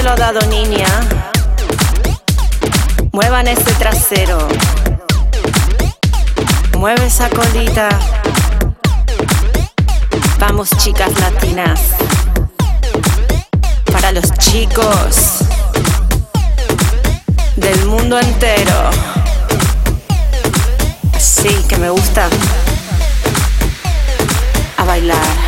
te lo he dado, niña. Muevan ese trasero. Mueve esa colita. Vamos, chicas latinas. Para los chicos del mundo entero. Sí, que me gusta. A bailar.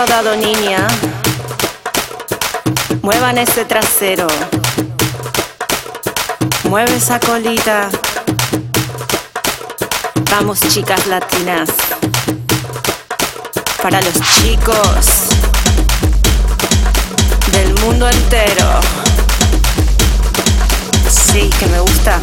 Lo dado, niña. Muevan ese trasero. Mueve esa colita. Vamos, chicas latinas. Para los chicos del mundo entero. Sí, que me gusta.